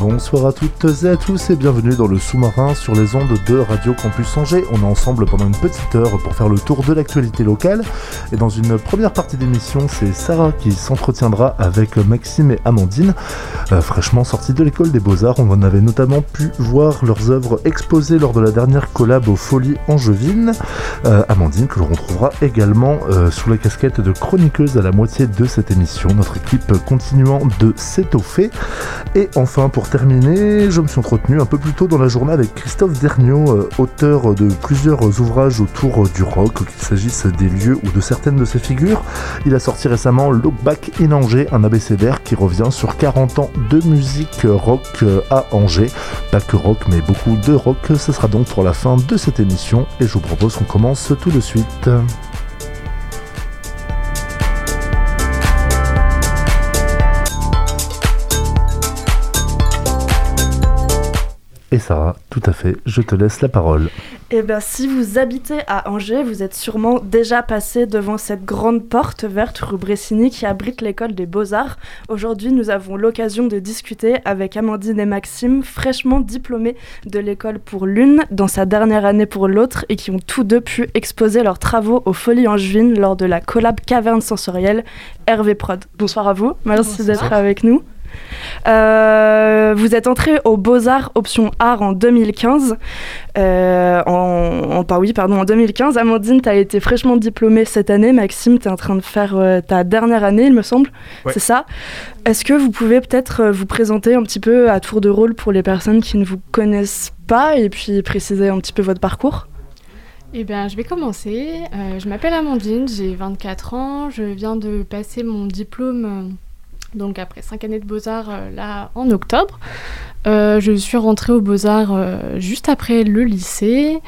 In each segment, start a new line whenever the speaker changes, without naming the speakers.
Bonsoir à toutes et à tous et bienvenue dans le sous-marin sur les ondes de Radio Campus Angers. On est ensemble pendant une petite heure pour faire le tour de l'actualité locale. Et dans une première partie d'émission, c'est Sarah qui s'entretiendra avec Maxime et Amandine, euh, fraîchement sortis de l'école des beaux-arts. On en avait notamment pu voir leurs œuvres exposées lors de la dernière collab aux Folies Angevines. Euh, Amandine que l'on retrouvera également euh, sous la casquette de chroniqueuse à la moitié de cette émission. Notre équipe continuant de s'étoffer. Et enfin, pour terminer, je me suis entretenu un peu plus tôt dans la journée avec Christophe Derniot, euh, auteur de plusieurs ouvrages autour euh, du rock, qu'il s'agisse des lieux ou de certaines de ses figures. Il a sorti récemment Look Back in Angers, un abécédaire qui revient sur 40 ans de musique rock euh, à Angers. Pas que rock, mais beaucoup de rock. Ce sera donc pour la fin de cette émission et je vous propose qu'on commence tout de suite. Et Sarah, tout à fait, je te laisse la parole.
Eh bien, si vous habitez à Angers, vous êtes sûrement déjà passé devant cette grande porte verte rue Bressini qui abrite l'école des Beaux-Arts. Aujourd'hui, nous avons l'occasion de discuter avec Amandine et Maxime, fraîchement diplômés de l'école pour l'une, dans sa dernière année pour l'autre, et qui ont tous deux pu exposer leurs travaux aux Folies Angevines lors de la collab Caverne Sensorielle Hervé Prod. Bonsoir à vous, merci d'être avec nous. Euh, vous êtes entré aux Beaux-Arts option art en 2015. Euh, en, en- pas oui, pardon, en 2015. Amandine, tu as été fraîchement diplômée cette année. Maxime, tu es en train de faire euh, ta dernière année, il me semble.
Ouais.
C'est ça. Est-ce que vous pouvez peut-être vous présenter un petit peu à tour de rôle pour les personnes qui ne vous connaissent pas et puis préciser un petit peu votre parcours?
Eh bien, je vais commencer. Euh, je m'appelle Amandine, j'ai 24 ans. Je viens de passer mon diplôme, euh, donc après 5 années de Beaux-Arts, euh, là, en octobre. Euh, je suis rentrée aux Beaux-Arts euh, juste après le lycée.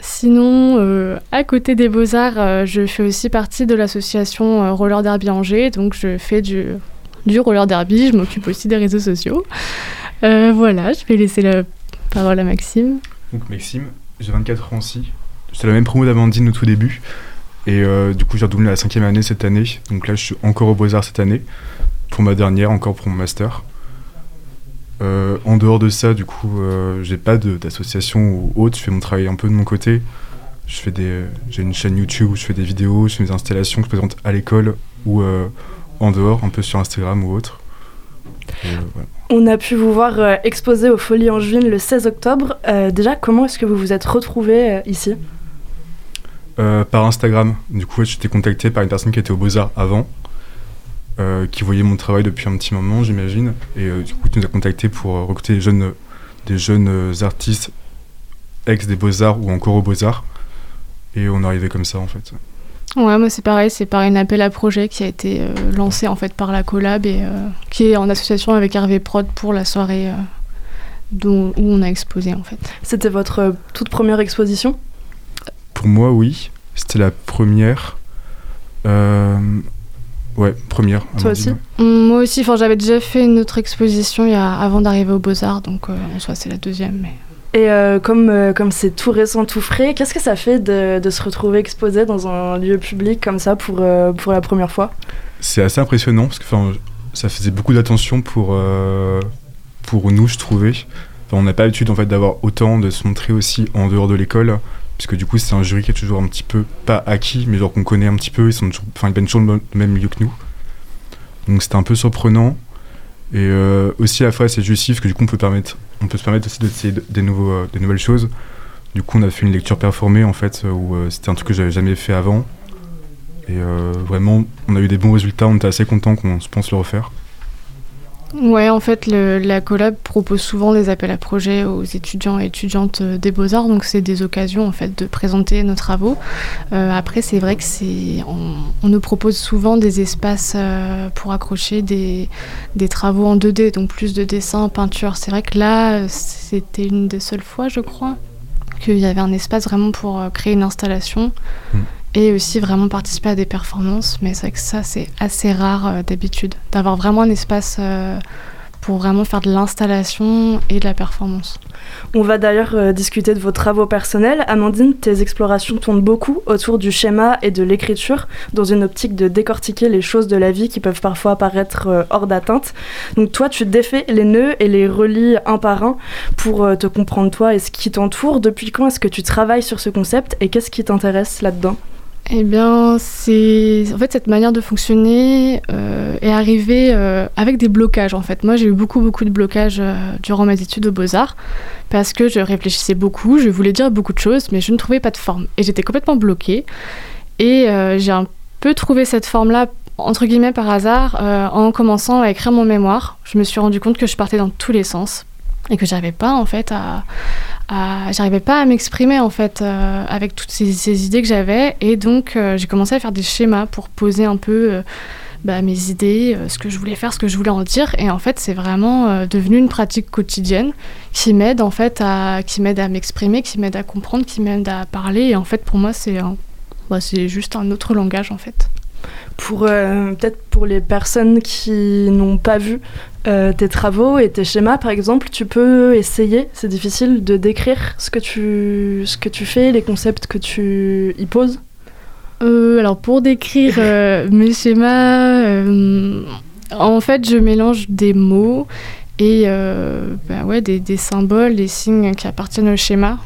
Sinon, à côté des Beaux-Arts, je fais aussi partie de l'association Roller Derby Angers. Donc, je fais du, du roller derby. Je m'occupe aussi des réseaux sociaux. Voilà, je vais laisser la parole à Maxime.
Donc Maxime, j'ai 24 ans aussi. J'étais la même promo d'Amandine au tout début. Et euh, du coup, j'ai redoublé la cinquième année cette année. Donc là, je suis encore au Beaux-Arts cette année. Pour ma dernière, encore pour mon master. Euh, en dehors de ça, du coup, euh, j'ai pas d'association ou autre. Je fais mon travail un peu de mon côté. J'ai une chaîne YouTube où je fais des vidéos, je fais des installations que je présente à l'école ou euh, en dehors, un peu sur Instagram ou autre.
On a pu vous voir exposer aux Folies Angevines le 16 octobre. Déjà, comment est-ce que vous vous êtes retrouvés euh, ici?
Euh, par Instagram. Du coup, j'étais contacté par une personne qui était au Beaux-Arts avant, euh, qui voyait mon travail depuis un petit moment, j'imagine. Et euh, du coup, tu nous a contacté pour recruter des jeunes, des jeunes artistes ex des Beaux-Arts ou encore aux Beaux-Arts. Et on est arrivé comme ça, en fait.
Ouais, moi c'est pareil, c'est par une appel à projet qui a été euh, lancé en fait par la collab et euh, qui est en association avec Hervé Prod pour la soirée euh, dont, où on a exposé en fait.
C'était votre euh, toute première exposition?
Moi, oui. C'était la première. Euh, Ouais, première.
Toi aussi
Moi aussi, enfin j'avais déjà fait une autre exposition il y a, avant d'arriver aux Beaux-Arts, donc euh, en soi c'est la deuxième. Mais...
Et euh, comme euh, comme c'est tout récent, tout frais, qu'est-ce que ça fait de, de se retrouver exposé dans un lieu public comme ça pour, euh, pour la première fois?
C'est assez impressionnant parce que enfin, ça faisait beaucoup d'attention pour, euh, pour nous, je trouvais. On n'a pas l'habitude en fait, d'avoir autant de se montrer aussi en dehors de l'école. Puisque du coup, c'est un jury qui est toujours un petit peu, pas acquis, mais genre qu'on connaît un petit peu. Ils, sont enfin, ils viennent toujours le même milieu que nous. Donc c'était un peu surprenant. Et euh, aussi fois c'est parce que du coup on peut, permettre, on peut se permettre aussi d'essayer de- des, euh, des nouvelles choses. Du coup on a fait une lecture performée en fait où euh, c'était un truc que j'avais jamais fait avant. Et euh, vraiment on a eu des bons résultats, on était assez contents qu'on se pense le refaire.
Ouais, en fait, le- la collab propose souvent des appels à projets aux étudiants et étudiantes euh, des Beaux-Arts, donc c'est des occasions en fait de présenter nos travaux. Euh, après, c'est vrai que c'est, on, nous propose souvent des espaces euh, pour accrocher des, des travaux en 2D, donc plus de dessins, peinture. C'est vrai que là, c'était une des seules fois, je crois, qu'il y avait un espace vraiment pour créer une installation.
Mm.
Et aussi vraiment participer à des performances, mais c'est vrai que ça c'est assez rare euh, d'habitude, d'avoir vraiment un espace euh, pour vraiment faire de l'installation et de la performance.
On va d'ailleurs euh, discuter de vos travaux personnels. Amandine, tes explorations tournent beaucoup autour du schéma et de l'écriture, dans une optique de décortiquer les choses de la vie qui peuvent parfois paraître hors d'atteinte. Donc toi, tu défais les nœuds et les relis un par un pour te comprendre toi et ce qui t'entoure. Depuis quand est-ce que tu travailles sur ce concept et qu'est-ce qui t'intéresse là-dedans?
Eh bien, c'est en fait cette manière de fonctionner euh, est arrivée euh, avec des blocages. En fait, moi, j'ai eu beaucoup beaucoup de blocages euh, durant mes études aux Beaux Arts parce que je réfléchissais beaucoup, je voulais dire beaucoup de choses, mais je ne trouvais pas de forme et j'étais complètement bloquée. Et j'ai un peu trouvé cette forme-là entre guillemets par hasard en commençant à écrire mon mémoire. Je me suis rendu compte que je partais dans tous les sens et que j'arrivais pas en fait à, j'arrivais pas à m'exprimer en fait euh, avec toutes ces, idées que j'avais. Et donc euh, j'ai commencé à faire des schémas pour poser un peu euh, bah, mes idées, ce que je voulais faire, ce que je voulais en dire. Et en fait c'est vraiment devenu une pratique quotidienne qui m'aide en fait à qui m'aide à m'exprimer, qui m'aide à comprendre, qui m'aide à parler. Et en fait pour moi c'est bah, c'est juste un autre langage en fait.
Pour peut-être pour les personnes qui n'ont pas vu euh, tes travaux et tes schémas, par exemple, tu peux essayer. C'est difficile de décrire ce que tu ce que tu fais, les concepts que tu y poses.
Euh, alors pour décrire euh, mes schémas, en fait je mélange des mots et bah ouais, des, des symboles, des signes qui appartiennent au schéma.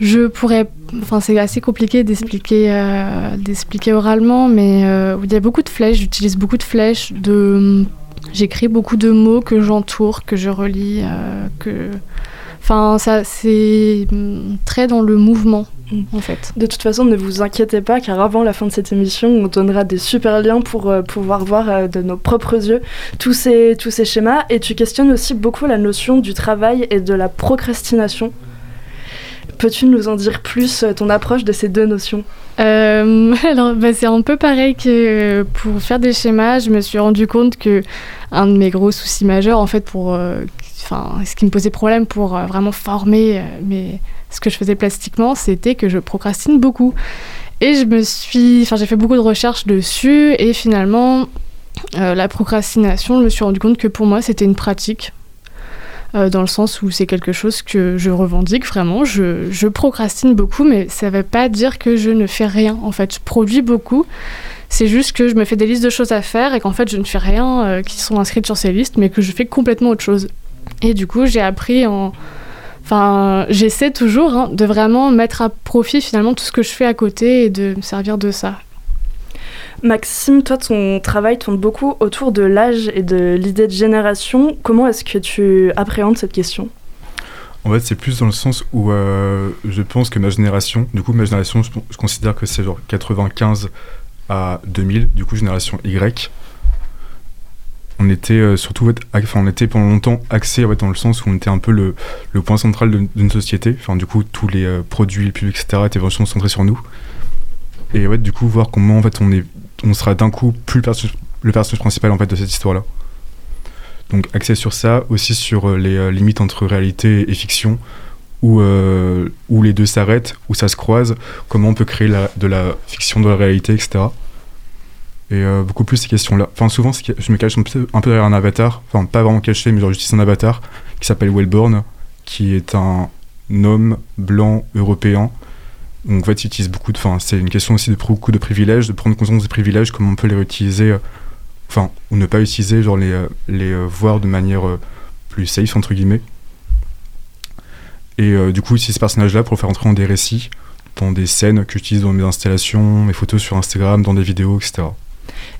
Je pourrais, enfin c'est assez compliqué d'expliquer, d'expliquer oralement, mais il y a beaucoup de flèches. J'utilise beaucoup de flèches. De, j'écris beaucoup de mots que j'entoure, que je relis, euh, que, enfin ça c'est hum, très dans le mouvement
Mm.
en fait.
De toute façon, ne vous inquiétez pas, car avant la fin de cette émission, on donnera des super liens pour euh, pouvoir voir euh, de nos propres yeux tous ces, tous ces schémas. Et tu questionnes aussi beaucoup la notion du travail et de la procrastination. Peux-tu nous en dire plus, euh, ton approche de ces deux notions?
Euh, alors, bah, c'est un peu pareil que pour faire des schémas. Je me suis rendu compte que un de mes gros soucis majeurs, en fait, pour, euh, enfin, ce qui me posait problème pour vraiment former mes- ce que je faisais plastiquement, c'était que je procrastine beaucoup. Et je me suis, enfin, j'ai fait beaucoup de recherches dessus, et finalement, la procrastination, je me suis rendu compte que pour moi, c'était une pratique. Euh, dans le sens où c'est quelque chose que je revendique vraiment. Je, procrastine beaucoup, mais ça ne veut pas dire que je ne fais rien. En fait, je produis beaucoup. C'est juste que je me fais des listes de choses à faire et qu'en fait, je ne fais rien euh, qui sont inscrites sur ces listes, mais que je fais complètement autre chose. Et du coup, j'ai appris en. Enfin, j'essaie toujours hein, de vraiment mettre à profit finalement tout ce que je fais à côté et de me servir de ça.
Maxime, toi, ton travail tourne beaucoup autour de l'âge et de l'idée de génération. Comment est-ce que tu appréhendes cette question?
En fait, c'est plus dans le sens où euh, je pense que ma génération, du coup, ma génération, je, considère que c'est genre 95 à 2000, du coup, génération Y. On était euh, surtout, enfin, on était pendant longtemps axé en fait, dans le sens où on était un peu le, le point central d'une société. Enfin, du coup, tous les euh, produits, les pubs, etc., étaient vachement centrés sur nous. Et ouais, du coup, voir comment en fait on est, on sera d'un coup plus le personnage, principal en fait de cette histoire-là. Donc axé sur ça, aussi sur euh, les euh, limites entre réalité et fiction, où, euh, où les deux s'arrêtent, où ça se croise, comment on peut créer de la fiction dans la réalité, etc. Et beaucoup plus ces questions-là. Enfin, souvent, je me cache un peu, un peu derrière un avatar, enfin, pas vraiment caché, mais genre j'utilise un avatar qui s'appelle Wellborn, qui est un homme blanc européen. Donc, en fait, beaucoup de. Enfin, c'est une question aussi de beaucoup de privilèges, de prendre conscience des privilèges, comment on peut les réutiliser, euh, enfin, ou ne pas utiliser, genre les, euh, les euh, voir de manière plus safe, entre guillemets. Et euh, du coup, utilise ce personnage-là pour le faire entrer dans des récits, dans des scènes que j'utilise dans mes installations, mes photos sur Instagram, dans des vidéos, etc.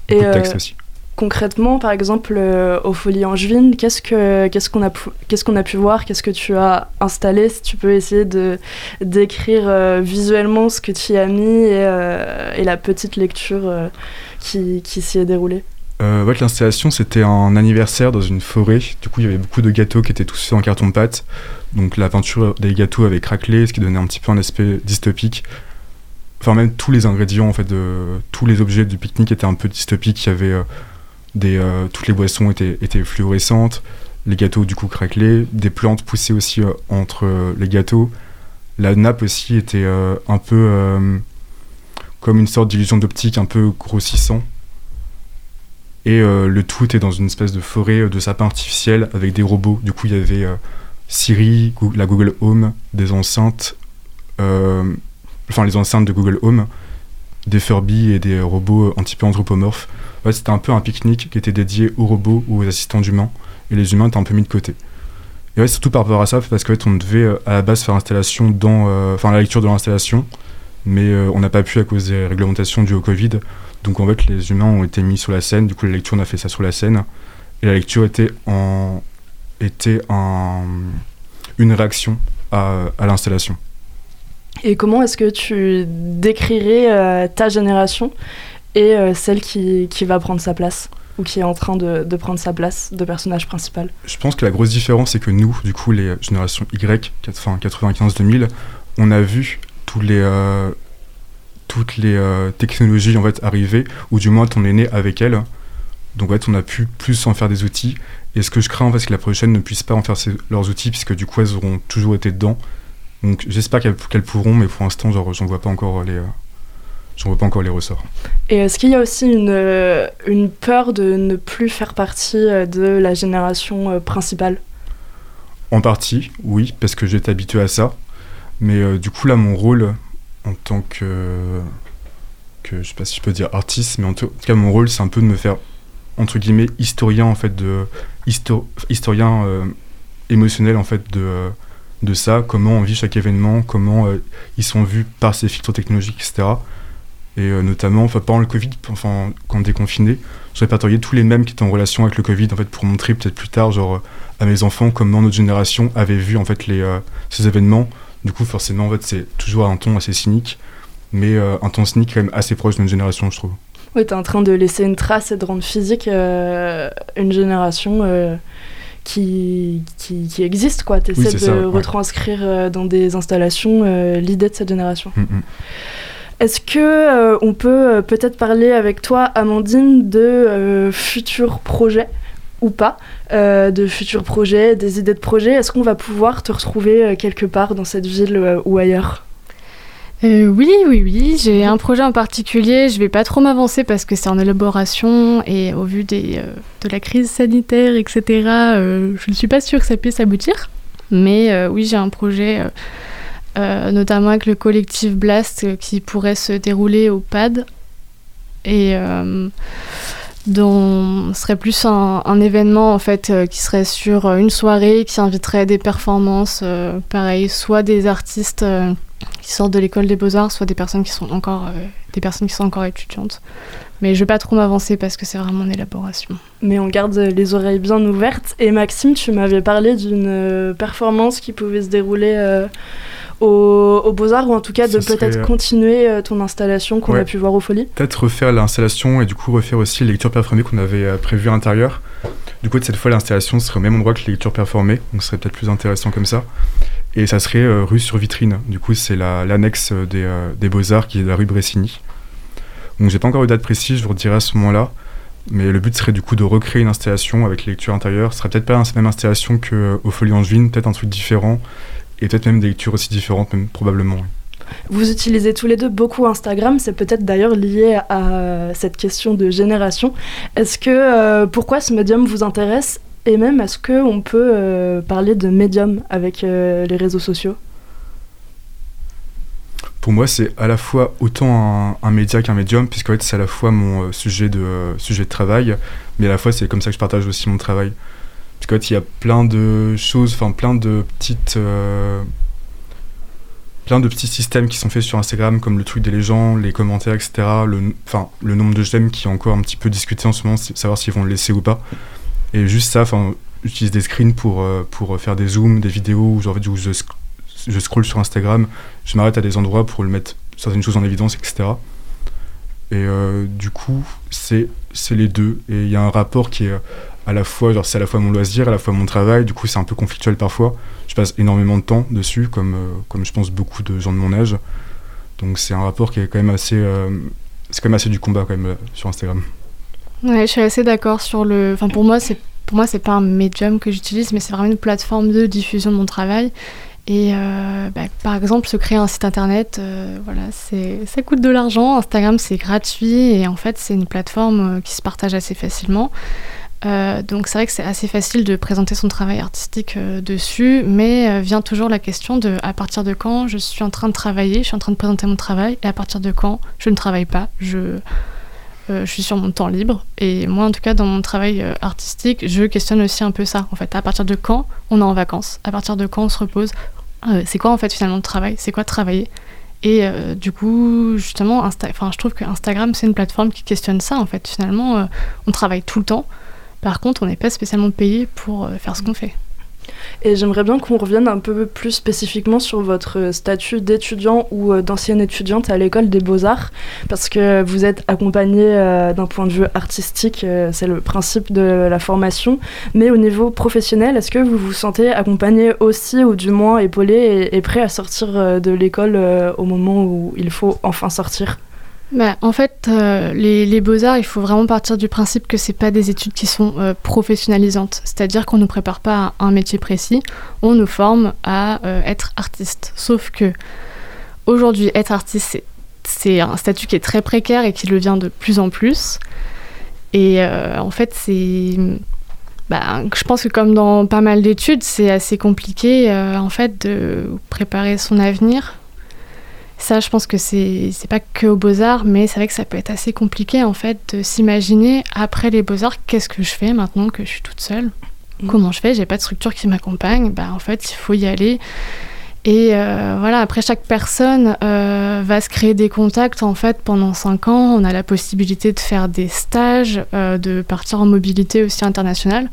Et
Beaucoup de
euh,
texte aussi.
Concrètement, par exemple, euh, aux Folies Angevines, qu'est-ce que qu'est-ce qu'on a qu'est-ce qu'on a pu voir, qu'est-ce que tu as installé, si tu peux essayer de décrire euh, visuellement ce que tu y as mis et, euh, la petite lecture euh, qui, s'y est déroulée?
Ouais, l'installation, c'était un anniversaire dans une forêt. Du coup, il y avait beaucoup de gâteaux qui étaient tous faits en carton-pâte. Donc, la peinture des gâteaux avait craquelé, ce qui donnait un petit peu un aspect dystopique. Enfin, même tous les ingrédients, en fait, tous les objets du pique-nique étaient un peu dystopiques. Il y avait euh, toutes les boissons étaient, fluorescentes, les gâteaux du coup craquelés, des plantes poussaient aussi euh, entre euh, les gâteaux. La nappe aussi était un peu comme une sorte d'illusion d'optique, un peu grossissant. Et le tout était dans une espèce de forêt de sapins artificiels avec des robots. Du coup, il y avait Siri, la Google Home, des enceintes, enfin les enceintes de Google Home, des Furby et des robots un petit peu anthropomorphes. C'était un peu un pique-nique qui était dédié aux robots ou aux assistants d'humains, et les humains étaient un peu mis de côté. Et ouais, surtout par rapport à ça, parce qu'en fait, on devait euh, à la base faire l'installation dans, euh, enfin la lecture de l'installation, mais euh, on n'a pas pu à cause des réglementations dues au Covid. Donc en fait, les humains ont été mis sur la scène. Du coup, la lecture, on a fait ça sur la scène, et la lecture était en était un, une réaction à l'installation.
Et comment est-ce que tu décrirais euh, ta génération et euh, celle qui, qui va prendre sa place ou qui est en train de, de prendre sa place de personnage principal?
Je pense que la grosse différence, c'est que nous, du coup, les générations Y, enfin 95-2000, on a vu tous les, euh, toutes les technologies en fait arriver, ou du moins on est né avec elles. Donc en fait, on a pu plus en faire des outils. Et ce que je crains, c'est que la prochaine ne puisse pas en faire leurs outils, puisque du coup, elles auront toujours été dedans. Donc j'espère qu'elles pourront, mais pour l'instant, genre, j'en vois pas encore les, euh, j'en vois pas encore les ressorts.
Et est-ce qu'il y a aussi une, euh, une peur de ne plus faire partie euh, de la génération principale?
En partie, oui, parce que j'étais habitué à ça. Mais euh, du coup, là, mon rôle en tant que, que. Je sais pas si je peux dire artiste, mais en tout cas, mon rôle, c'est un peu de me faire, entre guillemets, historien, en fait, de. histo- historien euh, émotionnel, en fait, de, de ça. Comment on vit chaque événement, comment euh, ils sont vus par ces filtres technologiques, etc. Et euh, notamment, enfin, pendant le Covid, enfin, quand on déconfiné, je répertoriais tous les mêmes qui étaient en relation avec le Covid, en fait, pour montrer peut-être plus tard, genre, euh, à mes enfants comment notre génération avait vu en fait les, ces événements. Du coup, forcément, en fait, c'est toujours un ton assez cynique, mais un ton cynique quand même assez proche de notre génération, je trouve.
Oui, tu es en train de laisser une trace et de rendre physique une génération qui, qui, qui existe. Tu essaies
Oui,
de
ça,
retranscrire euh, dans des installations euh, l'idée de cette génération.
Mm, mm.
Est-ce que euh, on peut euh, peut-être parler avec toi, Amandine, de euh, futurs projets ou pas, de futurs projets, des idées de projets? Est-ce qu'on va pouvoir te retrouver quelque part dans cette ville ou ailleurs?
Euh, oui, oui, oui. J'ai un projet en particulier. Je vais pas trop m'avancer parce que c'est en élaboration et au vu euh, de la crise sanitaire, etc., euh, je ne suis pas sûre que ça puisse aboutir. Mais oui, j'ai un projet, notamment avec le collectif Blast, qui pourrait se dérouler au PAD et dont serait plus un, événement en fait euh, qui serait sur euh, une soirée qui inviterait des performances, euh, pareil, soit des artistes. qui sortent de l'école des beaux-arts, soit des personnes qui sont encore des personnes qui sont encore étudiantes. Mais je vais pas trop m'avancer parce que c'est vraiment en élaboration.
Mais on garde les oreilles bien ouvertes. Et Maxime, tu m'avais parlé d'une performance qui pouvait se dérouler euh, au, au Beaux-Arts, ou en tout cas de
serait,
peut-être
euh,
continuer euh, ton installation qu'on
Ouais.
a pu voir au Folies.
Peut-être refaire l'installation et du coup refaire aussi les lectures performées qu'on avait euh, prévues à l'intérieur. Du coup, cette fois, l'installation serait au même endroit que les lectures performées, donc ce serait peut-être plus intéressant comme ça. Et ça serait euh, rue sur vitrine. Du coup, c'est la- l'annexe des, euh, des Beaux-Arts qui est la rue Bressigny. Donc, j'ai pas encore eu de date précise, je vous redirai à ce moment-là. Mais le but serait du coup de recréer une installation avec les lectures intérieures. Ce serait peut-être pas la même installation qu'au Folie Angevine, peut-être un truc différent. Et peut-être même des lectures aussi différentes, même probablement. oui.
Vous utilisez tous les deux beaucoup Instagram, c'est peut-être d'ailleurs lié à cette question de génération. Est-ce que euh, pourquoi ce médium vous intéresse et même est-ce que on peut euh, parler de médium avec euh, les réseaux sociaux?
Pour moi, c'est à la fois autant un, un média qu'un médium, puisqu'en fait, c'est à la fois mon sujet, de, sujet de travail, mais à la fois, c'est comme ça que je partage aussi mon travail. Fait, il y a plein de choses, enfin, plein de petites. euh, plein de petits systèmes qui sont faits sur Instagram, comme le truc des légendes, les commentaires, etc. Le, enfin, le nombre de j'aime qui est encore un petit peu discuté en ce moment, savoir s'ils vont le laisser ou pas. Et juste ça, enfin, j'utilise des screens pour, euh, pour faire des zooms, des vidéos, où, genre, où je, sc- je scroll sur Instagram, je m'arrête à des endroits pour le mettre certaines choses en évidence, etc. Et euh, du coup, c'est les deux. Et il y a un rapport qui est à la fois, c'est à la fois mon loisir, à la fois mon travail. Du coup, c'est un peu conflictuel parfois. Je passe énormément de temps dessus, comme, euh, comme je pense beaucoup de gens de mon âge. Donc c'est un rapport qui est quand même assez, euh, c'est quand même assez du combat quand même euh, sur Instagram.
Ouais, je suis assez d'accord sur le. Enfin, pour moi, c'est pour moi, c'est pas un médium que j'utilise, mais c'est vraiment une plateforme de diffusion de mon travail. Et bah, par exemple, se créer un site internet, euh, voilà, ça coûte de l'argent. Instagram, c'est gratuit et en fait, c'est une plateforme qui se partage assez facilement. Euh, donc c'est vrai que c'est assez facile de présenter son travail artistique euh, dessus, mais euh, vient toujours la question de à partir de quand je suis en train de travailler, je suis en train de présenter mon travail, et à partir de quand je ne travaille pas, je, suis sur mon temps libre. Et moi, en tout cas, dans mon travail artistique, je questionne aussi un peu ça. En fait, à partir de quand on est en vacances, à partir de quand on se repose, c'est quoi en fait finalement le travail, c'est quoi travailler? Et du coup, justement, Insta je trouve que Instagram, c'est une plateforme qui questionne ça. En fait, finalement, on travaille tout le temps. Par contre, on n'est pas spécialement payé pour euh, faire ce qu'on fait.
Et j'aimerais bien qu'on revienne un peu plus spécifiquement sur votre statut d'étudiant ou euh, d'ancienne étudiante à l'école des beaux-arts, parce que vous êtes accompagné euh, d'un point de vue artistique, euh, c'est le principe de la formation, mais au niveau professionnel, est-ce que vous vous sentez accompagné aussi, ou du moins épaulé et, prêt à sortir euh, de l'école euh, au moment où il faut enfin sortir?
Bah, en fait, euh, les, beaux-arts, il faut vraiment partir du principe que c'est pas des études qui sont euh, professionnalisantes. C'est-à-dire qu'on ne nous prépare pas à un métier précis, on nous forme à euh, être artiste. Sauf que aujourd'hui, être artiste, c'est, un statut qui est très précaire et qui le vient de plus en plus. Et en fait, c'est. Bah, je pense que comme dans pas mal d'études, c'est assez compliqué en fait de préparer son avenir ça, je pense que c'est pas que aux beaux-arts, mais c'est vrai que ça peut être assez compliqué en fait de s'imaginer après les beaux-arts, qu'est-ce que je fais maintenant que je suis toute seule?
Mm.
Comment je fais? J'ai pas de structure qui m'accompagne. Bah en fait, il faut y aller. Et euh, voilà, après chaque personne euh, va se créer des contacts en fait pendant 5 ans. On a la possibilité de faire des stages, euh, de partir en mobilité aussi internationale.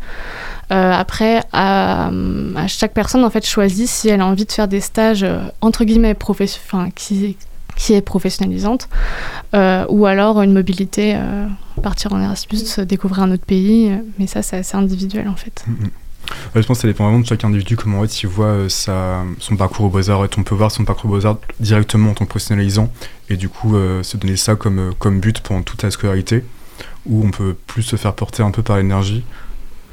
Après, à, à chaque personne en fait choisit si elle a envie de faire des stages entre guillemets enfin, qui, qui est professionnalisante, ou alors une mobilité, partir en Erasmus, euh, découvrir un autre pays. mais ça, c'est assez individuel en fait.
Mhm. Ouais, je pense que ça dépend vraiment de chaque individu, comment en fait, il voit euh, son parcours au Beaux-Arts. On peut voir son parcours au Beaux-Arts directement en tant que professionnalisant et du coup euh, se donner ça comme, euh, comme but pendant toute la scolarité, ou on peut plus se faire porter un peu par l'énergie,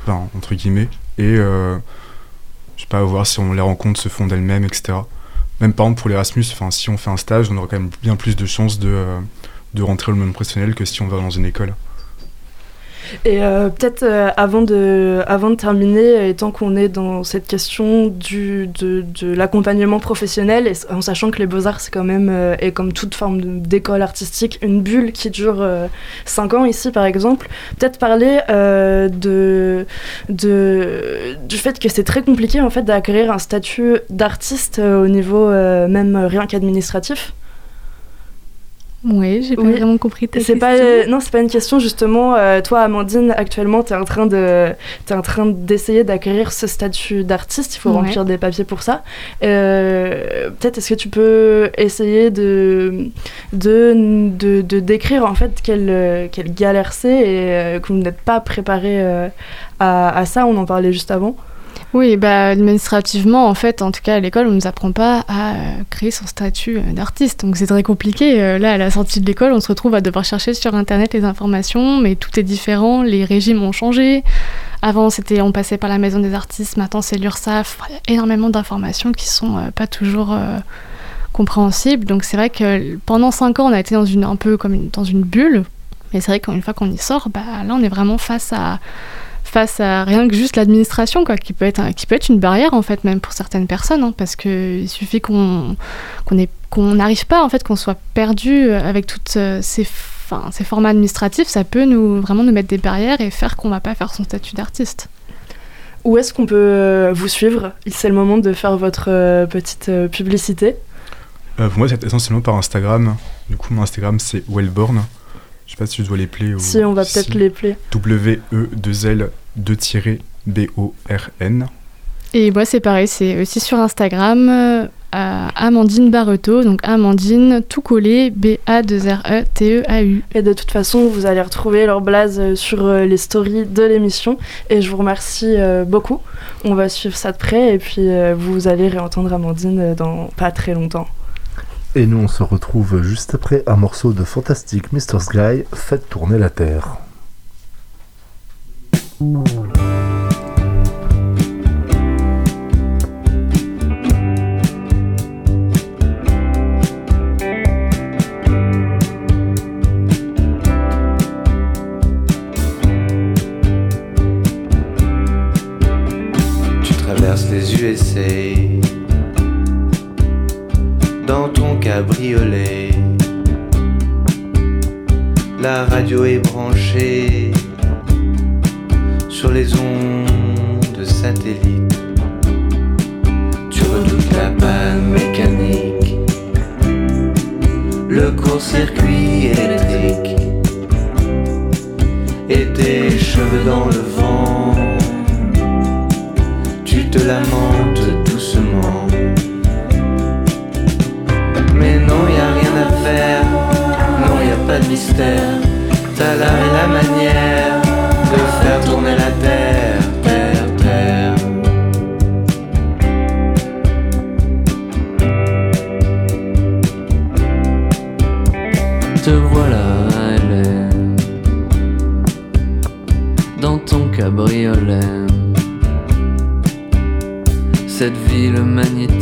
entre guillemets, et euh, je sais pas, voir si on les rencontres se font d'elles-mêmes, etc. Même par exemple pour l'Erasmus, si on fait un stage, on aura quand même bien plus de chances de, euh, de rentrer au monde professionnel que si on va dans une école.
Et euh, peut-être euh, avant, de, avant de terminer, et tant qu'on est dans cette question du, de, de l'accompagnement professionnel, en sachant que les beaux-arts, c'est quand même, euh, et comme toute forme d'école artistique, une bulle qui dure 5 ans ici par exemple, peut-être parler euh, de, de, du fait que c'est très compliqué en fait d'acquérir un statut d'artiste euh, au niveau euh, même euh, rien qu'administratif.
Oui, j'ai pas
Oui.
vraiment compris ta question.
pas euh, non, c'est pas une question justement. euh, toi, Amandine, actuellement, t'es en train de t'es en train d'essayer d'acquérir ce statut d'artiste. Il faut
Ouais.
remplir des papiers pour ça. Euh, Peut-être est-ce que tu peux essayer de de, de, de décrire en fait quelle quelle galère c'est et que vous n'êtes pas préparé à, à ça? On en parlait juste avant.
Oui, bah, administrativement, en fait, en tout cas à l'école, on ne nous apprend pas à euh, créer son statut euh, d'artiste. Donc c'est très compliqué. Euh, là, à la sortie de l'école, on se retrouve à devoir chercher sur Internet les informations, mais tout est différent. Les régimes ont changé. Avant, c'était on passait par la maison des artistes. Maintenant, c'est l'URSSAF. Énormément d'informations qui sont euh, pas toujours compréhensibles. Donc c'est vrai que pendant cinq ans, on a été dans un peu comme dans une bulle. Mais c'est vrai qu'une fois qu'on y sort, bah, là, on est vraiment face à face à rien que juste l'administration, quoi, qui peut, être qui peut être une barrière, en fait, même pour certaines personnes, hein, parce qu'il suffit qu'on qu qu'on n'arrive pas, en fait, qu'on soit perdu euh, avec toutes euh, ces Enfin, ces formats administratifs, ça peut nous vraiment nous mettre des barrières et faire qu'on ne va pas faire son statut d'artiste.
Où est-ce qu'on peut euh, vous suivre? C'est le moment de faire votre petite publicité.
Pour moi, c'est essentiellement par Instagram. Du coup, mon Instagram, c'est Wellborn. Je sais pas si je dois les play. Ou...
Si, on va peut-être les play.
W-E-2-L Amandine-Born.
Et moi, c'est pareil, c'est aussi sur Instagram, euh, Amandine Barreto, donc Amandine, tout collé, B-A-2-R-E-T-E-A-U.
Et de toute façon, vous allez retrouver leur blase euh, sur euh, les stories de l'émission. Et je vous remercie beaucoup. On va suivre ça de près et puis vous allez réentendre Amandine dans pas très longtemps.
Et nous, on se retrouve juste après un morceau de Fantastic Mr. Sky, Faites tourner la Terre.
Thank. Te
voilà, Hélène, dans ton cabriolet. Cette ville magnétique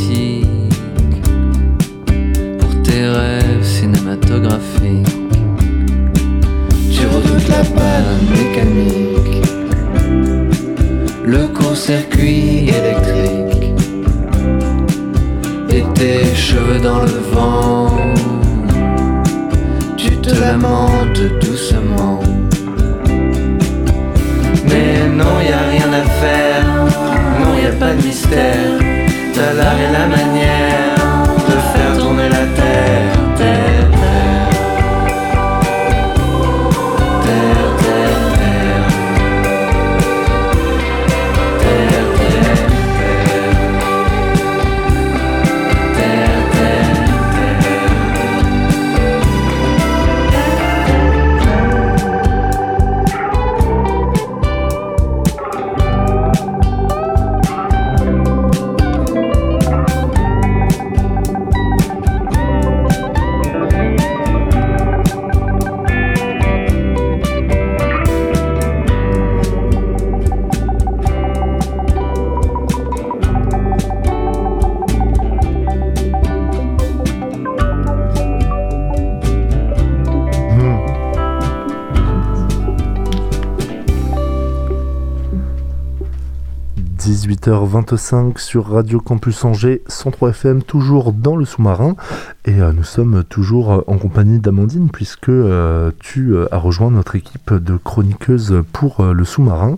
18h25 sur Radio Campus Angers, 103 FM, toujours dans le sous-marin. Et euh, nous sommes toujours euh, en compagnie d'Amandine, puisque euh, tu as rejoint notre équipe de chroniqueuses pour le sous-marin.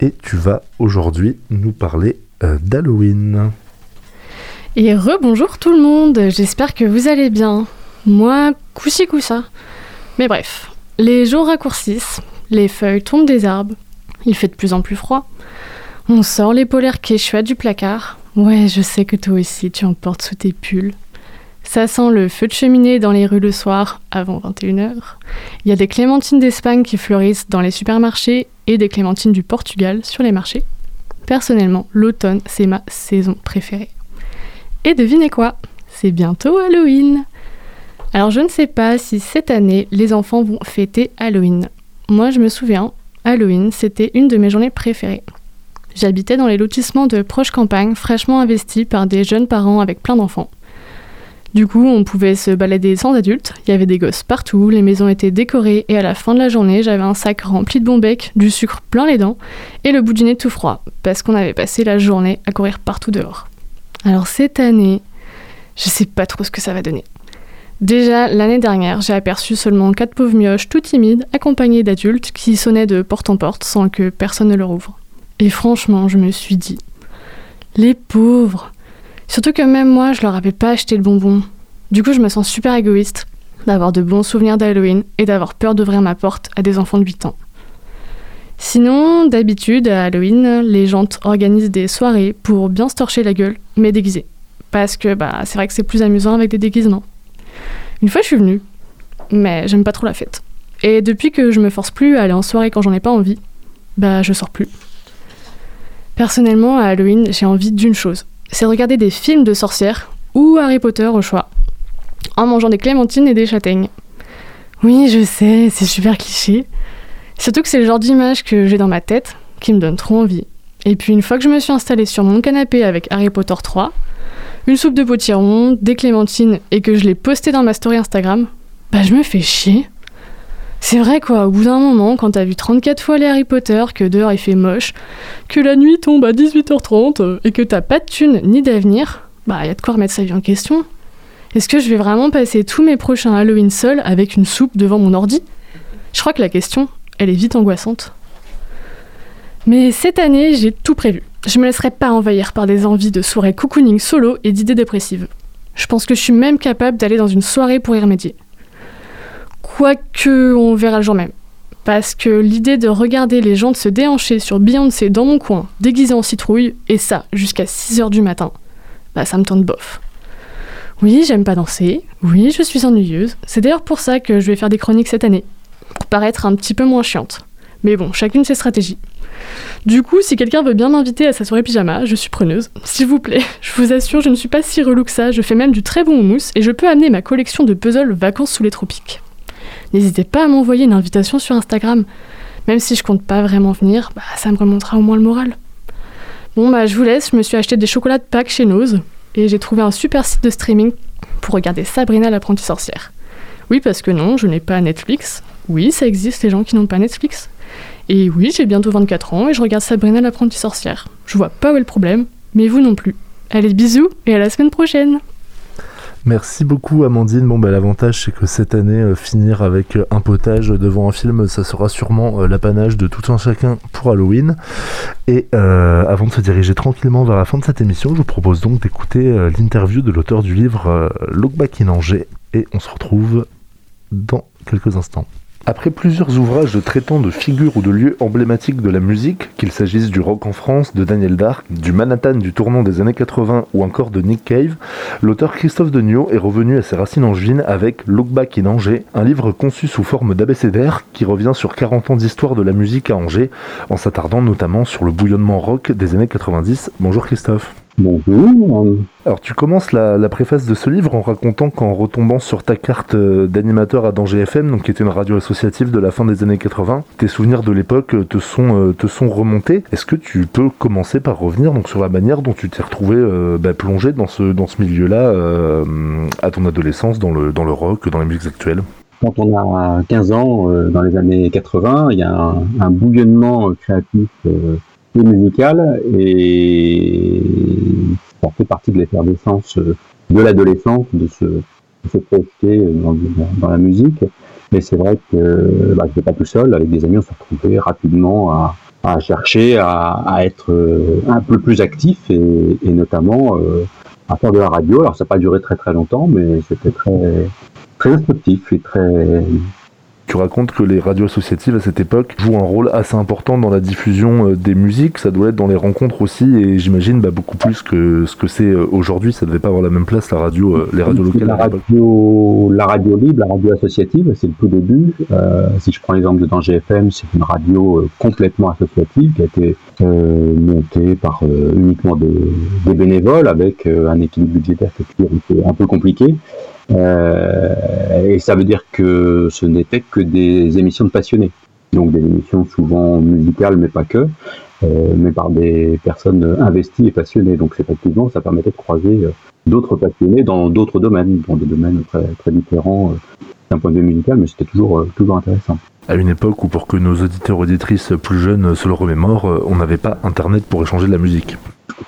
Et tu vas aujourd'hui nous parler d'Halloween.
Et rebonjour tout le monde, j'espère que vous allez bien. Moi, coussi coussa. Mais bref, les jours raccourcissent, les feuilles tombent des arbres, il fait de plus en plus froid. On sort les polaires quechua du placard. Ouais, je sais que toi aussi tu en portes sous tes pulls. Ça sent le feu de cheminée dans les rues le soir, avant 21h. Il y a des clémentines d'Espagne qui fleurissent dans les supermarchés et des clémentines du Portugal sur les marchés. Personnellement, l'automne, c'est ma saison préférée. Et devinez quoi? C'est bientôt Halloween Alors je ne sais pas si cette année les enfants vont fêter Halloween. Moi je me souviens, Halloween c'était une de mes journées préférées. J'habitais dans les lotissements de proches campagnes fraîchement investis par des jeunes parents avec plein d'enfants. Du coup, on pouvait se balader sans adultes, il y avait des gosses partout, les maisons étaient décorées et à la fin de la journée, j'avais un sac rempli de bons becs, du sucre plein les dents et le bout du nez tout froid, parce qu'on avait passé la journée à courir partout dehors. Alors cette année, je sais pas trop ce que ça va donner. Déjà, l'année dernière, j'ai aperçu seulement quatre pauvres mioches tout timides, accompagnés d'adultes qui sonnaient de porte en porte sans que personne ne leur ouvre. Et franchement, je me suis dit, les pauvres Surtout que même moi, je leur avais pas acheté le bonbon. Du coup, je me sens super égoïste d'avoir de bons souvenirs d'Halloween et d'avoir peur d'ouvrir ma porte à des enfants de 8 ans. Sinon, d'habitude, à Halloween, les gens organisent des soirées pour bien se torcher la gueule, mais déguisés. parce que bah, c'est vrai que c'est plus amusant avec des déguisements. Une fois, je suis venue, mais j'aime pas trop la fête. Et depuis que je me force plus à aller en soirée quand j'en ai pas envie, bah je sors plus. Personnellement, à Halloween, j'ai envie d'une chose c'est de regarder des films de sorcières ou Harry Potter au choix, en mangeant des clémentines et des châtaignes. Oui, je sais, c'est super cliché. Surtout que c'est le genre d'image que j'ai dans ma tête qui me donne trop envie. Et puis une fois que je me suis installée sur mon canapé avec Harry Potter 3, une soupe de potiron, des clémentines et que je l'ai posté dans ma story Instagram, bah je me fais chier. C'est vrai quoi, au bout d'un moment, quand t'as vu 34 fois les Harry Potter, que dehors il fait moche, que la nuit tombe à 18h30 et que t'as pas de thunes ni d'avenir, bah y a de quoi remettre sa vie en question. Est-ce que je vais vraiment passer tous mes prochains Halloween seul avec une soupe devant mon ordi? Je crois que la question, elle est vite angoissante. Mais cette année, j'ai tout prévu. Je me laisserai pas envahir par des envies de soirée cocooning solo et d'idées dépressives. Je pense que je suis même capable d'aller dans une soirée pour y remédier. Quoique, on verra le jour même. Parce que l'idée de regarder les gens se déhancher sur Beyoncé dans mon coin, déguisé en citrouille, et ça jusqu'à 6h du matin, bah ça me tente bof. Oui, j'aime pas danser, oui, je suis ennuyeuse, c'est d'ailleurs pour ça que je vais faire des chroniques cette année, pour paraître un petit peu moins chiante. Mais bon, chacune ses stratégies. Du coup, si quelqu'un veut bien m'inviter à sa soirée pyjama, je suis preneuse. S'il vous plaît, je vous assure, je ne suis pas si relou que ça, je fais même du très bon mousse et je peux amener ma collection de puzzles vacances sous les tropiques. N'hésitez pas à m'envoyer une invitation sur Instagram. Même si je compte pas vraiment venir, bah, ça me remontera au moins le moral. Bon bah je vous laisse, je me suis acheté des chocolats de Pâques chez Nose et j'ai trouvé un super site de streaming pour regarder Sabrina l'apprentie sorcière. Oui parce que non, je n'ai pas Netflix. Oui, ça existe les gens qui n'ont pas Netflix. Et oui, j'ai bientôt 24 ans et je regarde Sabrina l'apprentie sorcière. Je vois pas où est le problème, mais vous non plus. Allez, bisous et à la semaine prochaine
Merci beaucoup Amandine. Bon bah l'avantage c'est que cette année euh, finir avec euh, un potage devant un film, ça sera sûrement euh, l'apanage de tout un chacun pour Halloween. Et avant de se diriger tranquillement vers la fin de cette émission, je vous propose donc d'écouter l'interview de l'auteur du livre Look Back in Angers et on se retrouve dans quelques instants. Après plusieurs ouvrages traitant de figures ou de lieux emblématiques de la musique, qu'il s'agisse du rock en France, de Daniel Dark, du Manhattan du tournant des années 80 ou encore de Nick Cave, l'auteur Christophe Degnaud est revenu à ses racines angevines avec Look Back in Angers, un livre conçu sous forme d'abécédaire qui revient sur 40 ans d'histoire de la musique à Angers, en s'attardant notamment sur le bouillonnement rock des années 90. Bonjour Christophe.
Bonjour.
Alors tu commences la, préface de ce livre en racontant qu'en retombant sur ta carte euh, d'animateur à Danger FM, donc qui était une radio associative de la fin des années 80, tes souvenirs de l'époque euh, te sont, euh, te sont remontés. Est-ce que tu peux commencer par revenir donc sur la manière dont tu t'es retrouvé bah, plongé dans ce, dans ce milieu-là à ton adolescence, dans le, dans le rock, dans les musiques actuelles
quand on a 15 ans, dans les années 80, il y a un, bouillonnement créatif musicale et ça fait partie de l'effervescence euh, de l'adolescence de se, projeter dans, dans, la musique. Mais c'est vrai que bah, je n'étais pas tout seul. Avec des amis, on s'est retrouvés rapidement à, à chercher à, à, être euh, un peu plus actif et, et notamment euh, à faire de la radio. Alors ça n'a pas duré très très longtemps, mais c'était très très instructif et très
tu racontes que les radios associatives à cette époque jouent un rôle assez important dans la diffusion euh, des musiques, ça doit être dans les rencontres aussi, et j'imagine bah, beaucoup plus que ce que c'est euh, aujourd'hui, ça devait pas avoir la même place la radio, euh, les radios locales.
La radio, la radio libre, la radio associative, c'est le tout début. si je prends l'exemple de Danger FM, c'est une radio complètement associative qui a été montée par uniquement des, bénévoles avec un équilibre budgétaire qui est un peu compliqué. Euh, et ça veut dire que ce n'était que des émissions de passionnés. Donc des émissions souvent musicales, mais pas que, euh, mais par des personnes investies et passionnées. Donc effectivement, ça permettait de croiser euh, d'autres passionnés dans d'autres domaines, dans des domaines très, très différents d'un point de vue musical, mais c'était toujours, toujours intéressant
à une époque où pour que nos auditeurs auditrices plus jeunes se le remémorent, on n'avait pas internet pour échanger de la musique.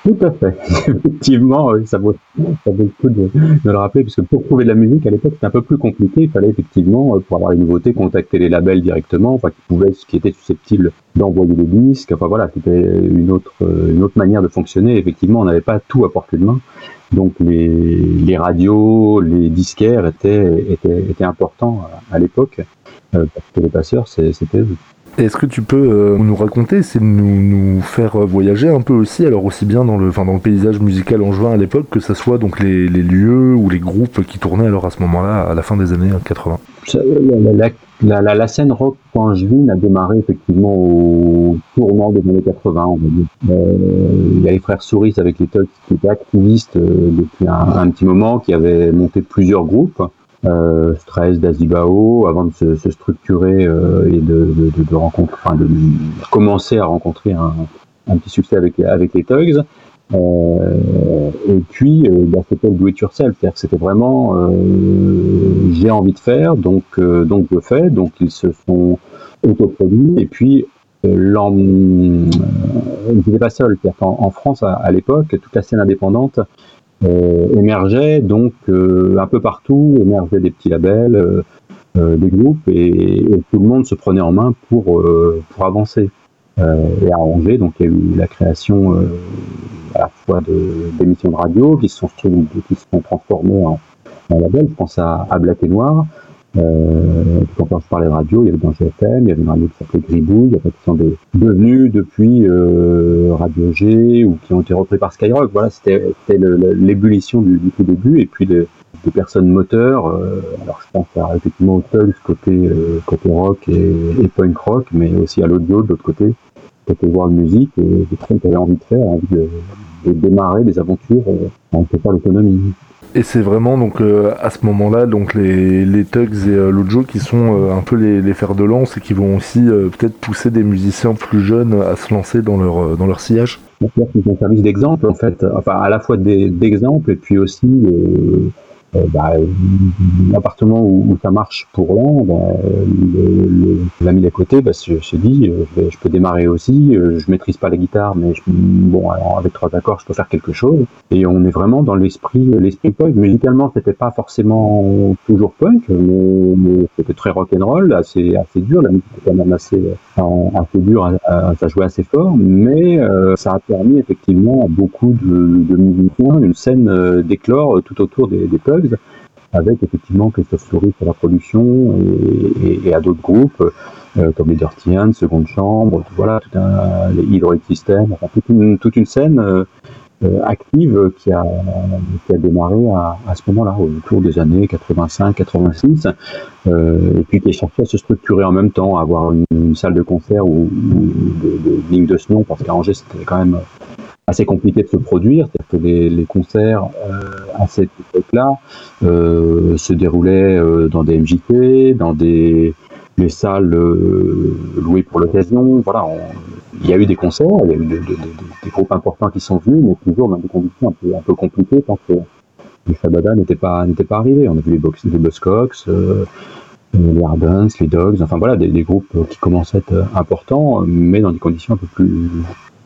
Tout à fait. effectivement, ça vaut, ça vaut le coup de, le rappeler, puisque pour trouver de la musique, à l'époque, c'était un peu plus compliqué. Il fallait effectivement, euh, pour avoir les nouveautés, contacter les labels directement, enfin, qui pouvaient, qui étaient susceptibles d'envoyer des disques. Enfin voilà, c'était une autre, euh, une autre manière de fonctionner. Effectivement, on n'avait pas tout à portée de main. Donc les, les radios, les disquaires étaient, étaient, étaient importants à, l'époque, euh, les passeurs, c'était.
Est-ce que tu peux nous raconter, c'est nous, nous faire voyager un peu aussi, alors aussi bien dans le, dans le paysage musical en juin à l'époque, que ce soit donc les, les, lieux ou les groupes qui tournaient alors à ce moment-là, à la fin des années 80
la, la, la, scène rock angevine a démarré effectivement au tournant des années 80, on va dire. Euh, il y a les frères Souris avec les Tugs qui étaient activistes euh, depuis un, un, petit moment, qui avaient monté plusieurs groupes. Euh, Stress, Dazibao, avant de se, se structurer euh, et de, de, de, de rencontrer, enfin de commencer à rencontrer un, un petit succès avec, avec les Tugs. Euh, et puis, euh, bah, c'était le do it c'est-à-dire que c'était vraiment euh, j'ai envie de faire, donc euh, donc je fais. Donc ils se sont autoproduits et puis l'en, ils n'étaient pas seuls. Qu'en en France à, à l'époque, toute la scène indépendante émergeait, donc un peu partout émergeaient des petits labels, des groupes et, tout le monde se prenait en main pour pour avancer. et à Angers, donc il y a eu la création à la fois d'émissions de, de, radio qui se sont, qui se sont transformées en, en label. Je pense à, à Black et Noir. Euh, quand on parlait de radio, il y avait dans GFM, il y avait une radio qui s'appelait Gribouille, il y avait qui sont des, devenus depuis euh, Radio G ou qui ont été repris par Skyrock. Voilà, c'était l'ébullition du, tout début et puis de, des personnes moteurs. Euh, alors je pense à, effectivement au Tugs côté, euh, côté rock et, et punk rock, mais aussi à l'audio de l'autre côté côté voir musique et des trucs que envie de faire, envie de, de démarrer des aventures en total autonomie.
Et c'est vraiment donc euh, à ce moment-là donc les, les Tugs et euh, Lojo qui sont euh, un peu les, les, fers de lance et qui vont aussi euh, peut-être pousser des musiciens plus jeunes à se lancer dans leur euh, dans leur sillage.
C'est un service d'exemple en fait, enfin à la fois d'exemple et puis aussi euh, bah, l'appartement où, où, ça marche pour l'un, bah, l'ami d'à côté bah, se, se dit euh, je, je, peux démarrer aussi, euh, je maîtrise pas la guitare, mais je, bon alors avec trois accords je peux faire quelque chose. Et on est vraiment dans l'esprit l'esprit punk. Musicalement c'était pas forcément toujours punk, mais, mais c'était très rock and roll, assez assez dur, la musique était quand même assez assez dur, ça jouait assez fort, mais euh, ça a permis effectivement beaucoup de, de musiciens une scène d'éclore tout autour des, des punks avec effectivement Christophe Fleury pour la production et, à d'autres groupes euh, comme les Dirty Hands, Seconde Chambre, voilà, les Hydroid System, toute, une, scène euh, euh, active qui a, démarré à, ce moment-là, autour des années 85-86, euh, et puis qui est cherché à se structurer en même temps, à avoir une, salle de concert ou, ou de, de, digne de nom, parce qu'à Angers c'était quand même assez compliqué de se produire, c'est-à-dire que les, concerts euh, à cette époque-là euh, se déroulaient euh, dans des MJT, dans des les salles louées pour l'occasion. Voilà, il y a eu des concerts, il y a eu de, de, de, des groupes importants qui sont venus, mais toujours dans des conditions un peu, compliquées tant que les Shabada n'étaient pas pas arrivés. On a vu les, box, les Buzzcocks, les Ardens, les Dogs, enfin voilà, des, des, groupes qui commençaient à être importants, mais dans des conditions un peu plus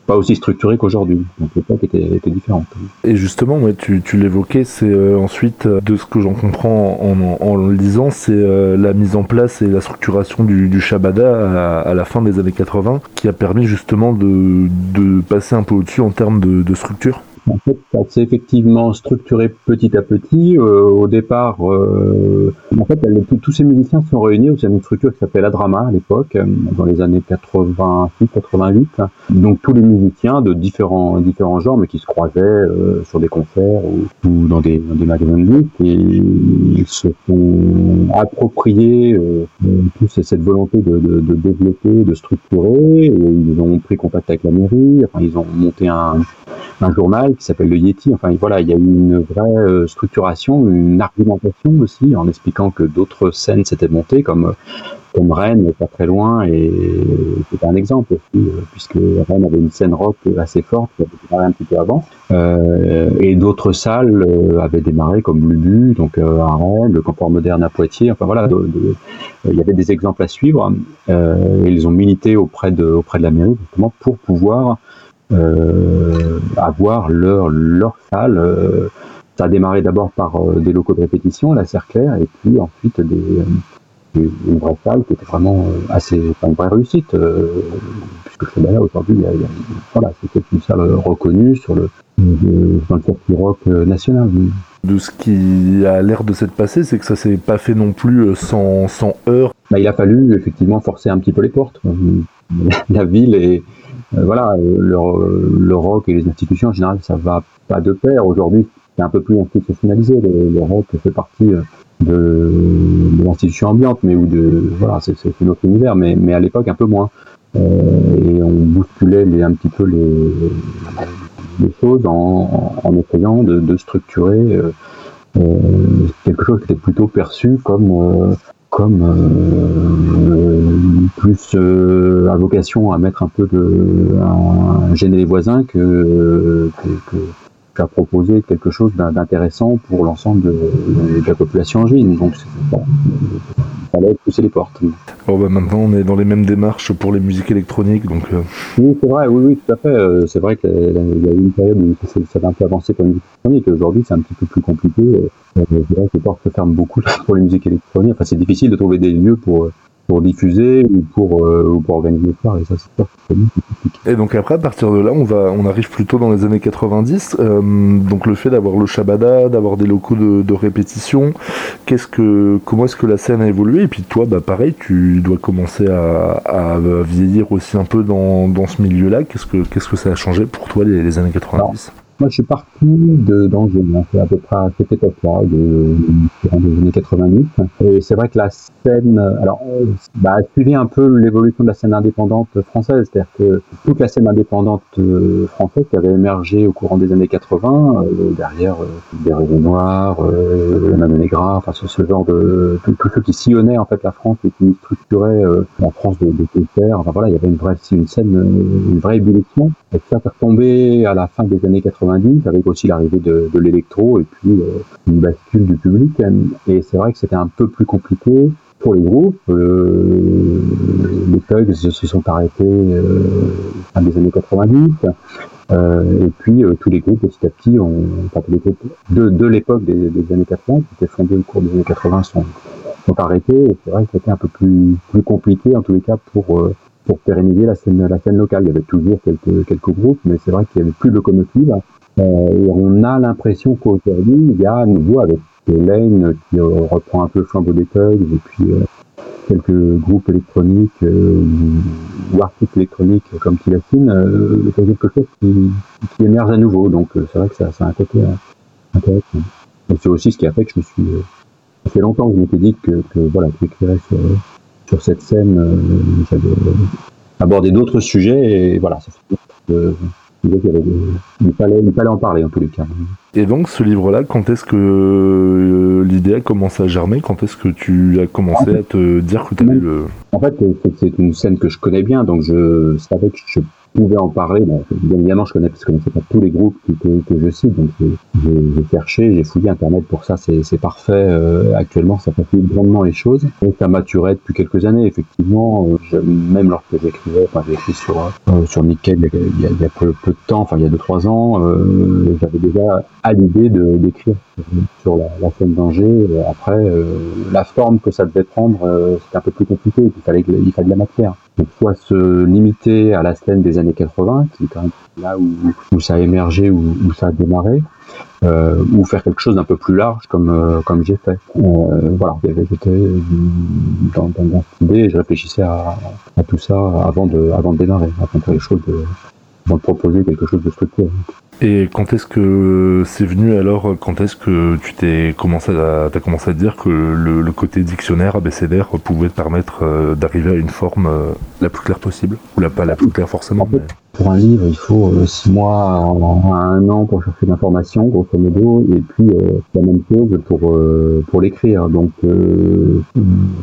pas aussi structuré qu'aujourd'hui. Donc l'époque était, était, différente.
Et justement, ouais, tu, l'évoquais, c'est euh, ensuite, euh, de ce que j'en comprends en, le lisant, c'est euh, la mise en place et la structuration du, du Shabada à, la fin des années 80 qui a permis justement de, de passer un peu au-dessus en termes de structure.
En fait, ça s'est effectivement structuré petit à petit. Euh, au départ, euh, en fait, tous ces musiciens sont réunis au sein d'une structure qui s'appelait la Drama à l'époque, euh, dans les années 86-88. Donc tous les musiciens de différents différents genres, mais qui se croisaient euh, sur des concerts ou, ou dans, des, dans, des, magasins de disques, et ils se sont appropriés euh, tous cette volonté de, de, de, développer, de structurer. Et ils ont pris contact avec la mairie. Enfin, ils ont monté un, un journal qui s'appelle le Yeti. Enfin voilà, il y a eu une vraie euh, structuration, une argumentation aussi, en expliquant que d'autres scènes s'étaient montées, comme comme Rennes, pas très loin, et c'est un exemple aussi, euh, puisque Rennes avait une scène rock assez forte qui avait démarré un petit peu avant, euh, et d'autres salles euh, avaient démarré comme Lubu, donc euh, à Rennes, le Camport Moderne à Poitiers, enfin voilà, de, de, il y avait des exemples à suivre, et ils ont milité auprès de, auprès de la mairie justement pour pouvoir euh, avoir leur, leur salle. Euh, ça a démarré d'abord par euh, des locaux de répétition, la Cerclair, et puis ensuite des, des, une vraie salle qui était vraiment assez, enfin, une vraie réussite, puisque là aujourd'hui, voilà, c'était une salle reconnue sur le, dans le circuit rock national.
De ce qui a l'air de s'être passé, c'est que ça s'est pas fait non plus sans, sans heurts.
Bah, il a fallu effectivement forcer un petit peu les portes. La ville et voilà, le, le, rock et les institutions en général, ça va pas de pair. Aujourd'hui, c'est un peu plus institutionnalisé. Le, rock fait partie de, de l'institution ambiante, mais ou de voilà, c'est notre univers, mais, mais à l'époque un peu moins. Euh, et on bousculait les, un petit peu les, choses en, essayant de, structurer euh, euh, quelque chose qui était plutôt perçu comme comme plus à vocation à mettre un peu de à gêner les voisins que, que, que qu'à proposer quelque chose d'intéressant pour l'ensemble de, de, la population angevine. Donc, bon, fallait pousser les portes.
Oh bah maintenant, on est dans les mêmes démarches pour les musiques électroniques. Donc, euh...
Oui, c'est vrai, oui, oui, tout à fait. Euh, c'est vrai qu'il y a eu une période où ça, ça a un peu avancé pour les musiques électroniques. Aujourd'hui, c'est un petit peu plus compliqué. Euh, que les portes se ferment beaucoup pour les musiques électroniques. Enfin, c'est difficile de trouver des lieux pour pour diffuser ou pour, euh, ou pour organiser soir et ça c'est
pas Et donc après à partir de là on va on arrive plutôt dans les années 90 euh, donc le fait d'avoir le Shabada, d'avoir des locaux de, de répétition, qu'est-ce que comment est-ce que la scène a évolué? Et puis toi bah pareil tu dois commencer à, à vieillir aussi un peu dans, dans ce milieu là qu'est-ce que qu'est-ce que ça a changé pour toi les années 90
moi, je suis parti de d'Angers, c'est à peu près à cette époque-là, de, des années 90. Et c'est vrai que la scène, alors, bah, suivi un peu l'évolution de la scène indépendante française, c'est-à-dire que toute la scène indépendante euh, française qui avait émergé au courant des années 80, euh, derrière euh, des réseaux noirs, euh, Manu Negra, enfin ce, genre de tous ceux qui sillonnaient en fait la France et qui structuraient euh, en France des de concerts. Enfin voilà, il y avait une vraie une scène, une vraie ébullition. Et ça, retombé à la fin des années 80 avec aussi l'arrivée de, l'électro et puis euh, une bascule du public. Et c'est vrai que c'était un peu plus compliqué pour les groupes. Euh, les thugs se sont arrêtés euh, fin des années 90. Euh, et puis tous les groupes petit à petit, ont, de, l'époque des, années 80, qui étaient fondés au cours des années 80, sont, sont arrêtés. C'est vrai que c'était un peu plus, plus compliqué en tous les cas pour pour pérenniser la scène, la scène locale. Il y avait toujours quelques, quelques groupes, mais c'est vrai qu'il y avait plus de locomotives. Euh, et on a l'impression qu'aujourd'hui, il y a à nouveau avec Lane qui euh, reprend un peu le flambeau des thugs, et puis euh, quelques groupes électroniques euh, ou artistes électroniques comme Tilassine, euh, quelque chose qui, qui, émerge à nouveau. Donc c'est vrai que ça, ça a un côté intéressant. C'est aussi ce qui a fait que je me suis... ça fait longtemps que je m'étais dit que, que voilà, que j'écrirais sur, sur cette scène, j'avais abordé d'autres sujets, et voilà, ça fait que il fallait, il fallait en parler en tous les cas.
Et donc ce livre-là, quand est-ce que euh, l'idée a commencé à germer? Quand est-ce que tu as commencé en fait, à te dire que tu avais le...
En fait, c'est une scène que je connais bien, donc je savais que je pouvais en parler. Bon, bien évidemment, je connais, je connaissais pas tous les groupes que, que, que je cite, donc j'ai cherché, j'ai fouillé Internet pour ça, c'est parfait. Euh, actuellement, ça facilite grandement les choses. Donc ça maturait depuis quelques années, effectivement. Euh, je, même lorsque j'écrivais, enfin j'ai écrit sur euh, sur Nickel il y a, il y a peu, peu, de temps, enfin il y a deux trois ans, euh, j'avais déjà à l'idée d'écrire sur la, la scène d'Angers. Après, euh, la forme que ça devait prendre, c'était un peu plus compliqué. Il fallait, il fallait de la matière. Donc soit se limiter à la scène des années 80, qui est quand même là où, où ça a émergé, où, où ça a démarré, euh, ou faire quelque chose d'un peu plus large comme euh, comme j'ai fait. Euh, voilà, j'étais dans, dans, dans cette je réfléchissais à, à, tout ça avant de avant de démarrer, avant de faire les choses, de, avant de proposer quelque chose de structuré.
Et quand est-ce que c'est venu alors Quand est-ce que tu t'es commencé à, as commencé à dire que le, le côté dictionnaire abécédaire pouvait te permettre euh, d'arriver à une forme euh, la plus claire possible? Ou la, pas la plus claire forcément mais...
Pour un livre, il faut euh, six mois à un an pour chercher l'information, grosso modo, et puis euh, la même chose pour euh, pour l'écrire. Donc,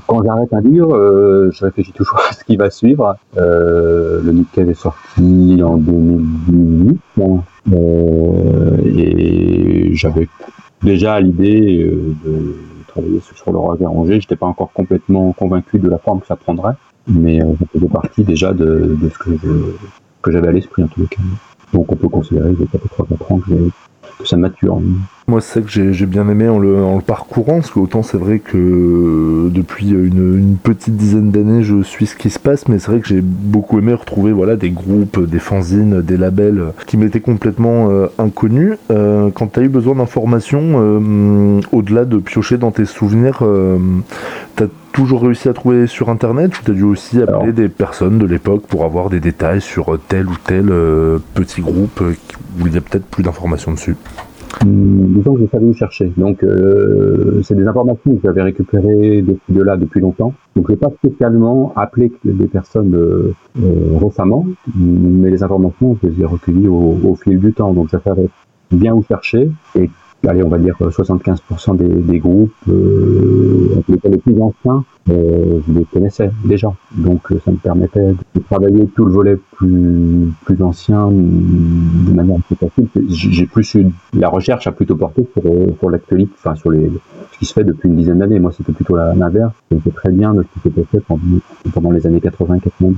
quand j'arrête un livre, je réfléchis toujours à ce qui va suivre. le Nickel est sorti en 2018. Bon, euh, et j'avais déjà l'idée euh, de travailler sur le roi Angers. J'étais pas encore complètement convaincu de la forme que ça prendrait, mais euh, ça faisait partie déjà de, de ce que je, que j'avais à l'esprit en tous les cas. Donc on peut considérer que ça fait 3-4 ans que ça mature.
Moi, c'est que j'ai bien aimé en le, parcourant, parce que autant c'est vrai que depuis une, petite dizaine d'années, je suis ce qui se passe, mais c'est vrai que j'ai beaucoup aimé retrouver voilà, des groupes, des fanzines, des labels qui m'étaient complètement euh, inconnus. Euh, quand tu as eu besoin d'informations, euh, au-delà de piocher dans tes souvenirs, euh, tu toujours réussi à trouver sur Internet ou tu as dû aussi appeler
Alors.
des personnes de l'époque pour avoir des détails sur tel ou tel euh, petit groupe euh, où il y a peut-être plus d'informations dessus?
Hum, Disons que j'ai savais où chercher. Donc, euh, c'est des informations que j'avais récupérées de, de là depuis longtemps. Donc, je n'ai pas spécialement appelé des personnes euh, euh, récemment, mais les informations, je les ai recueillies au, au fil du temps. Donc, ça savais bien où chercher. Et, allez, on va dire 75% des, des groupes, euh, les, plus anciens, euh, je les connaissais déjà. Donc, euh, ça me permettait de travailler tout le volet plus, plus ancien hum, de manière plus facile. J'ai plus eu, la recherche a plutôt porté euh, sur l'actualité, enfin, sur les, ce qui se fait depuis une dizaine d'années. Moi, c'était plutôt l'inverse. Je très bien de ce qui s'était fait pendant, pendant les années 80-90.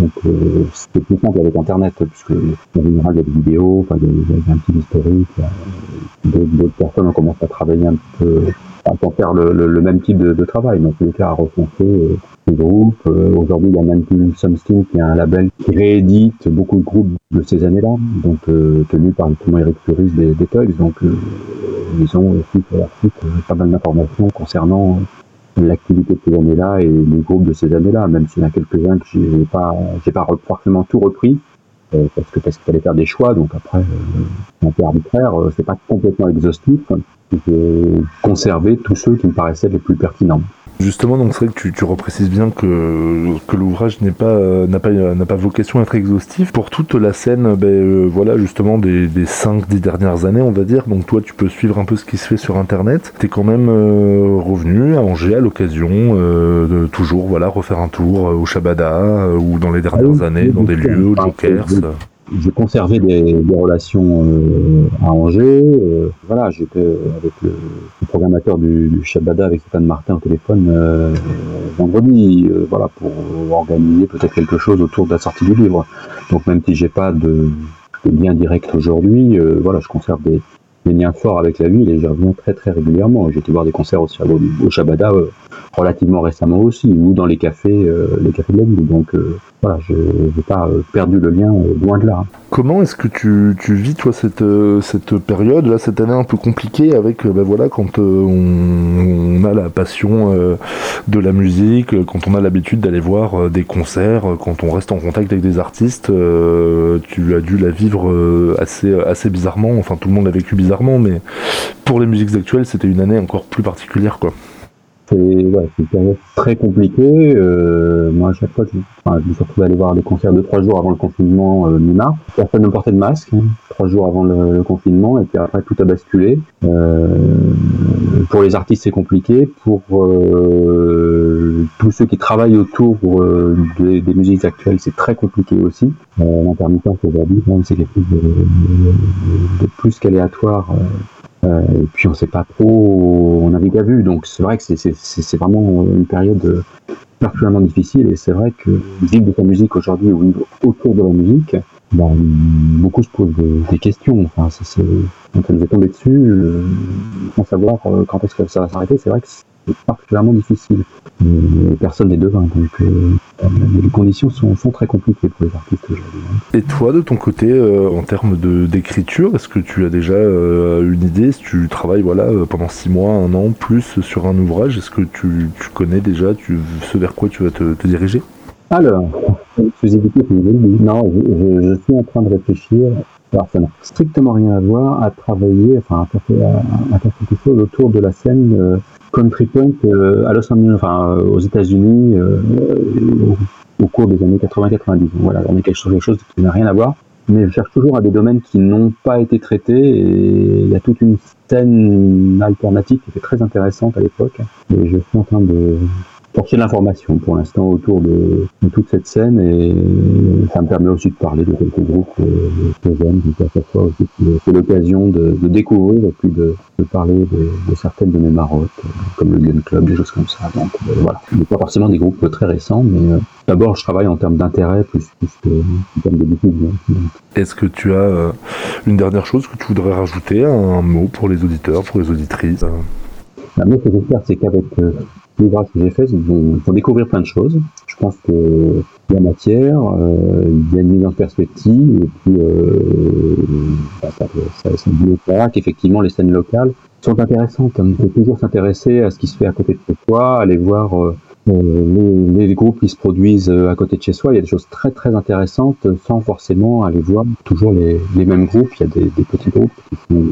Donc, euh, c'était plus simple avec Internet, puisque en général, il y a des vidéos, enfin, il y a, un petit historique. a- D'autres personnes ont commencé à travailler un peu, à faire le, le, le même type de, travail. Dans tous les cas, à recenser euh, les groupes. Euh, Aujourd'hui, il y a même Something qui est un label qui réédite beaucoup de groupes de ces années-là, donc euh, tenu par justement Eric Furis des, des Tugs. Donc, euh, ils ont aussi leur euh, pas mal d'informations concernant euh, l'activité de ces années-là et les groupes de ces années-là, même s'il y en a quelques-uns que j'ai pas, j'ai pas forcément tout repris. euh, parce que parce qu'il fallait faire des choix, donc après euh, un peu arbitraire, euh, c'est pas complètement exhaustif. J'ai conservé tous ceux qui me paraissaient les plus pertinents.
Justement, donc c'est vrai que tu, tu reprécises bien que, que l'ouvrage n'est pas euh, n'a pas n'a pas vocation à être exhaustif pour toute la scène. Ben euh, voilà, justement des des cinq dix dernières années, on va dire. Donc toi, tu peux suivre un peu ce qui se fait sur Internet. T'es quand même euh, revenu à Angers à l'occasion euh, de toujours voilà refaire un tour au Shabada euh, ou dans les dernières
Ah oui,
années dans des lieux, au Jokers.
J'ai conservé des, des relations euh, à Angers. euh, voilà, j'étais avec le, le programmateur du, du Shabada, avec Stéphane Martin au téléphone euh, vendredi, euh, voilà, pour organiser peut-être quelque chose autour de la sortie du livre. Donc même si j'ai pas de, de lien direct aujourd'hui, euh, voilà, je conserve des, des liens forts avec la ville et j'y reviens très très régulièrement. J'ai été voir des concerts aussi au, au euh, relativement récemment aussi, ou dans les cafés, euh, les cafés de la ville. Donc euh, voilà, je n'ai pas perdu le lien loin de là.
Comment est-ce que tu, tu vis toi cette, cette période là cette année un peu compliquée avec ben voilà quand on, a la passion de la musique quand on a l'habitude d'aller voir des concerts quand on reste en contact avec des artistes tu as dû la vivre assez assez bizarrement enfin tout le monde l'a vécu bizarrement mais pour les musiques actuelles c'était une année encore plus particulière quoi
C'est ouais, une période très compliquée. Euh, moi, à chaque fois, je, me suis retrouvé à aller voir des concerts deux, trois jours avant le confinement euh, mi-mars. Personne ne portait de masque, hein, trois jours avant le, le confinement, et puis après, tout a basculé. Euh, pour les artistes, c'est compliqué. Pour euh, tous ceux qui travaillent autour euh, des, musiques actuelles, c'est très compliqué aussi. Euh, L'intermittence aujourd'hui, même, c'est quelque chose de, de- plus qu'aléatoire. euh, euh, et puis on sait pas trop, on navigue à vue, donc c'est vrai que c'est- vraiment une période particulièrement difficile et c'est vrai que vivre de sa musique aujourd'hui au niveau autour de la musique, ben, beaucoup se posent des, questions. Enfin, c'est- quand ça nous est tombé dessus, euh, sans savoir quand est-ce que ça va s'arrêter, c'est vrai que particulièrement difficile. Personne n'est devin, donc euh, les conditions sont, sont très compliquées pour les artistes aujourd'hui. hein.
et toi de ton côté euh, en termes de d'écriture est-ce que tu as déjà euh, une idée si tu travailles voilà pendant six mois un an plus sur un ouvrage est-ce que tu, tu connais déjà tu, ce vers quoi tu vas te, te diriger?
Alors, une bonne idée. Non, je, je- je suis en train de réfléchir. Alors, ça n'a strictement rien à voir à travailler, enfin, à faire, à- à faire quelque chose autour de la scène country punk euh, à Los Angeles, enfin, euh, aux États-Unis, euh, au, au cours des années 80-90. Voilà, on est quelque chose, quelque chose qui n'a rien à voir. Mais je cherche toujours à des domaines qui n'ont pas été traités et il y a toute une scène alternative qui était très intéressante à l'époque. Et je suis en train de, porter l'information pour l'instant autour de, de, toute cette scène et ça me permet aussi de parler de quelques groupes que j'aime. Donc à chaque fois aussi c'est l'occasion de, de, découvrir et puis de, de parler de, certaines de mes marottes, comme le Gun Club, des choses comme ça. Donc euh, voilà, pas forcément des groupes très récents, mais euh, d'abord je travaille en termes d'intérêt plus, plus que en termes de diffusion.
Est-ce que tu as euh, une dernière chose que tu voudrais rajouter, un mot pour les auditeurs, pour les auditrices
Moi, ce que j'espère, c'est qu'avec l'ouvrage que j'ai fait, ils vont, découvrir plein de choses. Je pense qu'il y a matière, euh, il y a une mise en perspective, et puis euh, bah, ça, ça, ça qu'effectivement les scènes locales sont intéressantes. On peut toujours s'intéresser à ce qui se fait à côté de soi, aller voir euh, les, les, groupes qui se produisent à côté de chez soi. Il y a des choses très très intéressantes sans forcément aller voir toujours les, les mêmes groupes. Il y a des, des petits groupes qui sont,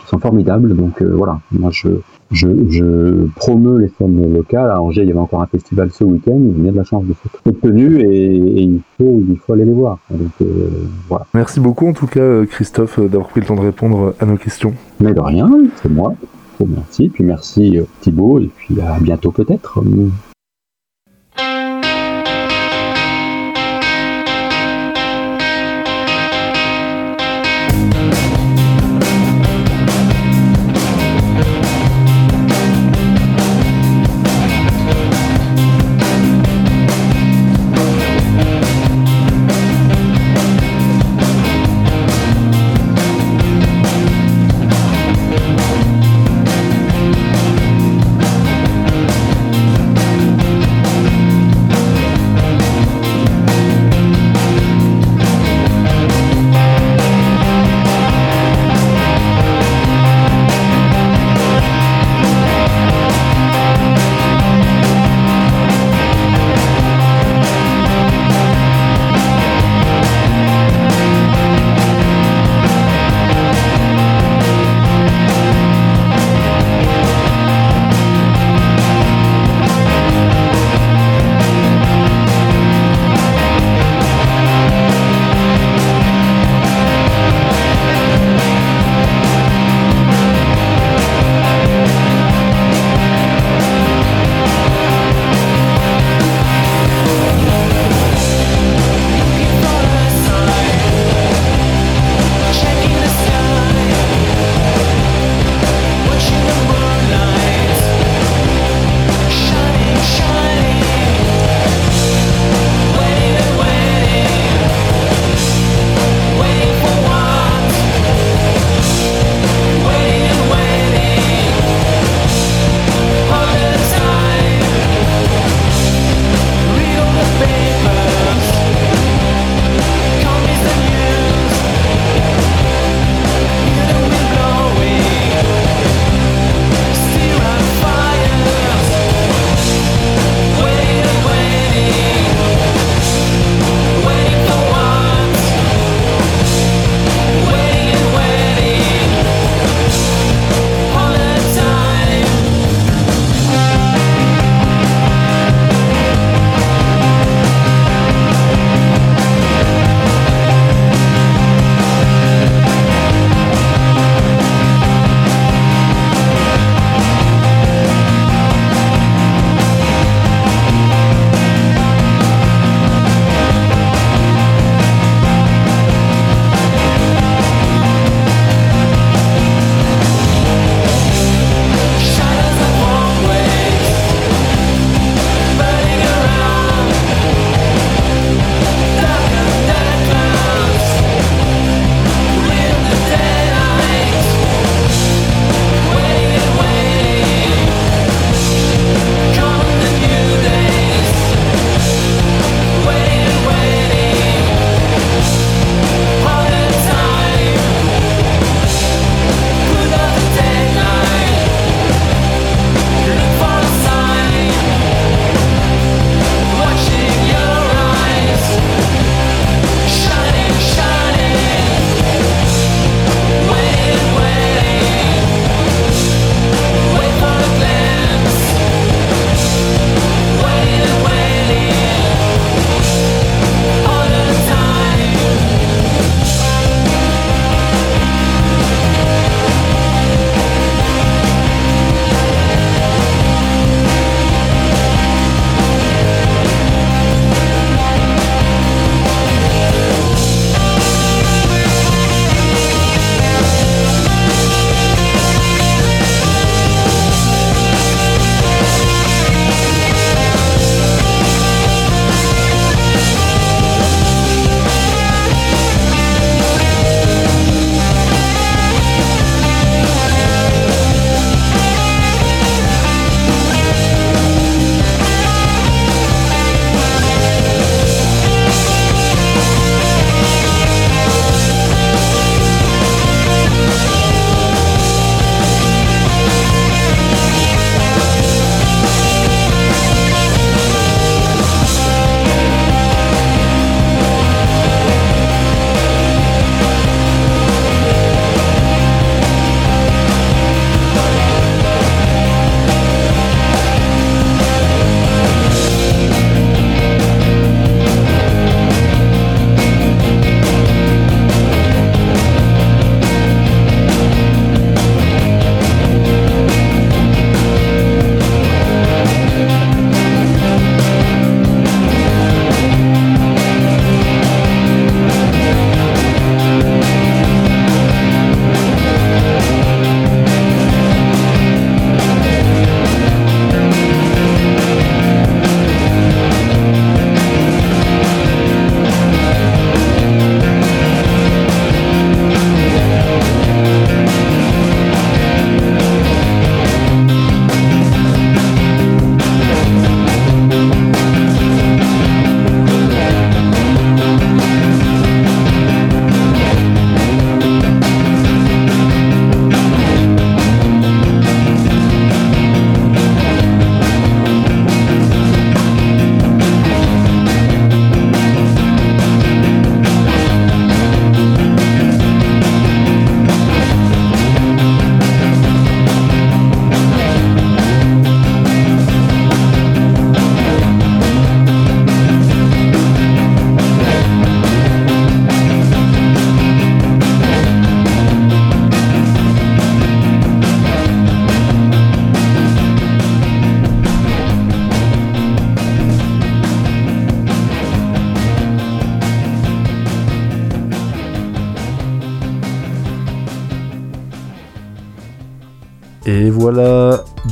qui sont formidables. Donc voilà, moi je je, je promeus les scènes locales. À Angers, il y avait encore un festival ce week-end. Il y a de la chance de cette tenue et, et, il, faut, il faut aller les voir. Donc, euh, voilà.
Merci beaucoup en tout cas, Christophe, d'avoir pris le temps de répondre à nos questions.
Mais de rien, c'est moi. Merci. Puis merci Thibaut et puis à bientôt peut-être.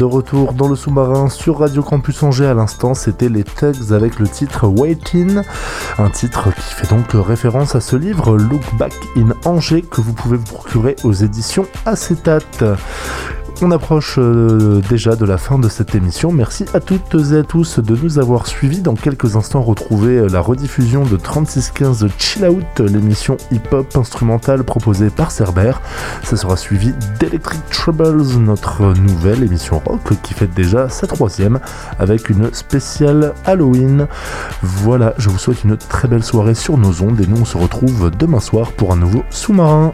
De retour dans le sous-marin sur Radio Campus Angers à l'instant, c'était les Tugs avec le titre Waiting, un titre qui fait donc référence à ce livre Look Back in Angers que vous pouvez vous procurer aux éditions Acetate. On approche euh, déjà de la fin de cette émission. Merci à toutes et à tous de nous avoir suivis. Dans quelques instants, retrouvez euh, la rediffusion de 3615 Chill Out, l'émission hip-hop instrumentale proposée par Cerber. Ça sera suivi d'Electric Troubles, notre nouvelle émission rock qui fête déjà sa troisième avec une spéciale Halloween. Voilà, je vous souhaite une très belle soirée sur nos ondes et nous on se retrouve demain soir pour un nouveau sous-marin.